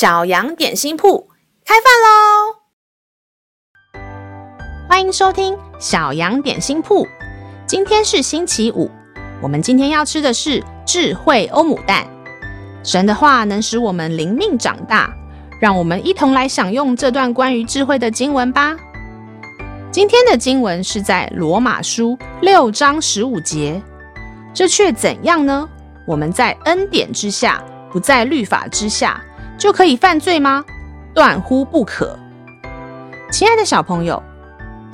小羊点心铺开饭喽！欢迎收听小羊点心铺。今天是星期五，我们今天要吃的是智慧欧姆蛋。神的话能使我们灵命长大，让我们一同来享用这段关于智慧的经文吧。今天的经文是在罗马书六章十五节。这却怎样呢？我们在恩典之下，不在律法之下。就可以犯罪吗？断乎不可！亲爱的小朋友，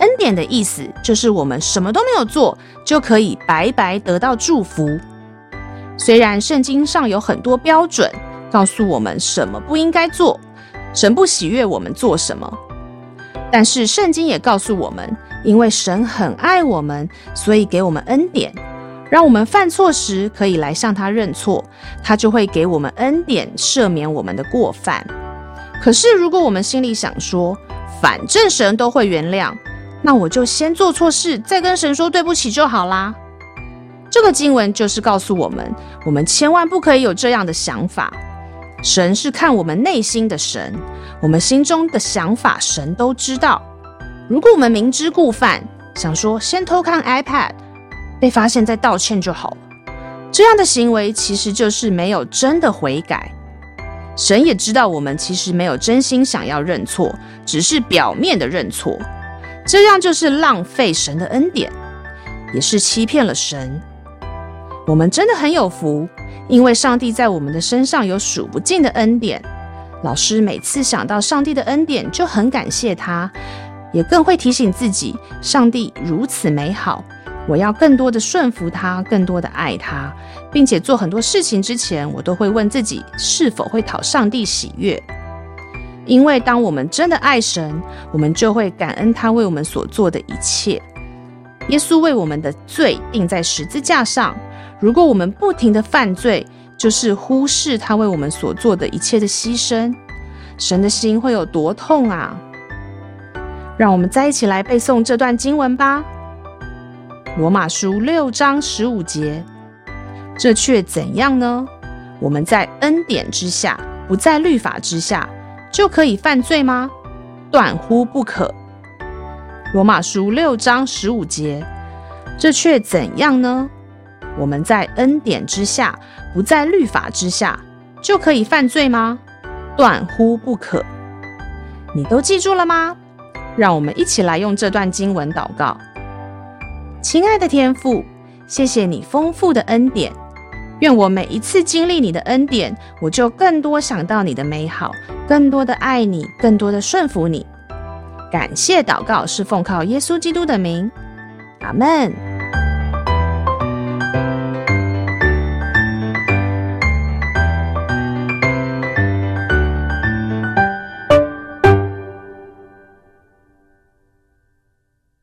恩典的意思就是我们什么都没有做，就可以白白得到祝福。虽然圣经上有很多标准，告诉我们什么不应该做，神不喜悦我们做什么，但是圣经也告诉我们，因为神很爱我们，所以给我们恩典。让我们犯错时可以来向他认错，他就会给我们恩典，赦免我们的过犯。可是，如果我们心里想说，反正神都会原谅，那我就先做错事，再跟神说对不起就好啦。这个经文就是告诉我们，我们千万不可以有这样的想法。神是看我们内心的神，我们心中的想法，神都知道。如果我们明知故犯，想说先偷看 iPad。被发现再道歉就好了，这样的行为其实就是没有真的悔改。神也知道我们其实没有真心想要认错，只是表面的认错，这样就是浪费神的恩典，也是欺骗了神。我们真的很有福，因为上帝在我们的身上有数不尽的恩典。老师每次想到上帝的恩典，就很感谢他，也更会提醒自己，上帝如此美好。我要更多的顺服他，更多的爱他，并且做很多事情之前，我都会问自己是否会讨上帝喜悦。因为当我们真的爱神，我们就会感恩他为我们所做的一切。耶稣为我们的罪钉在十字架上，如果我们不停的犯罪，就是忽视他为我们所做的一切的牺牲，神的心会有多痛啊！让我们再一起来背诵这段经文吧。罗马书六章十五节，这却怎样呢？我们在恩典之下，不在律法之下，就可以犯罪吗？断乎不可。罗马书六章十五节，这却怎样呢？我们在恩典之下，不在律法之下，就可以犯罪吗？断乎不可。你都记住了吗？让我们一起来用这段经文祷告。亲爱的天父，谢谢你丰富的恩典。愿我每一次经历你的恩典，我就更多想到你的美好，更多的爱你，更多的顺服你。感谢祷告是奉靠耶稣基督的名，阿门。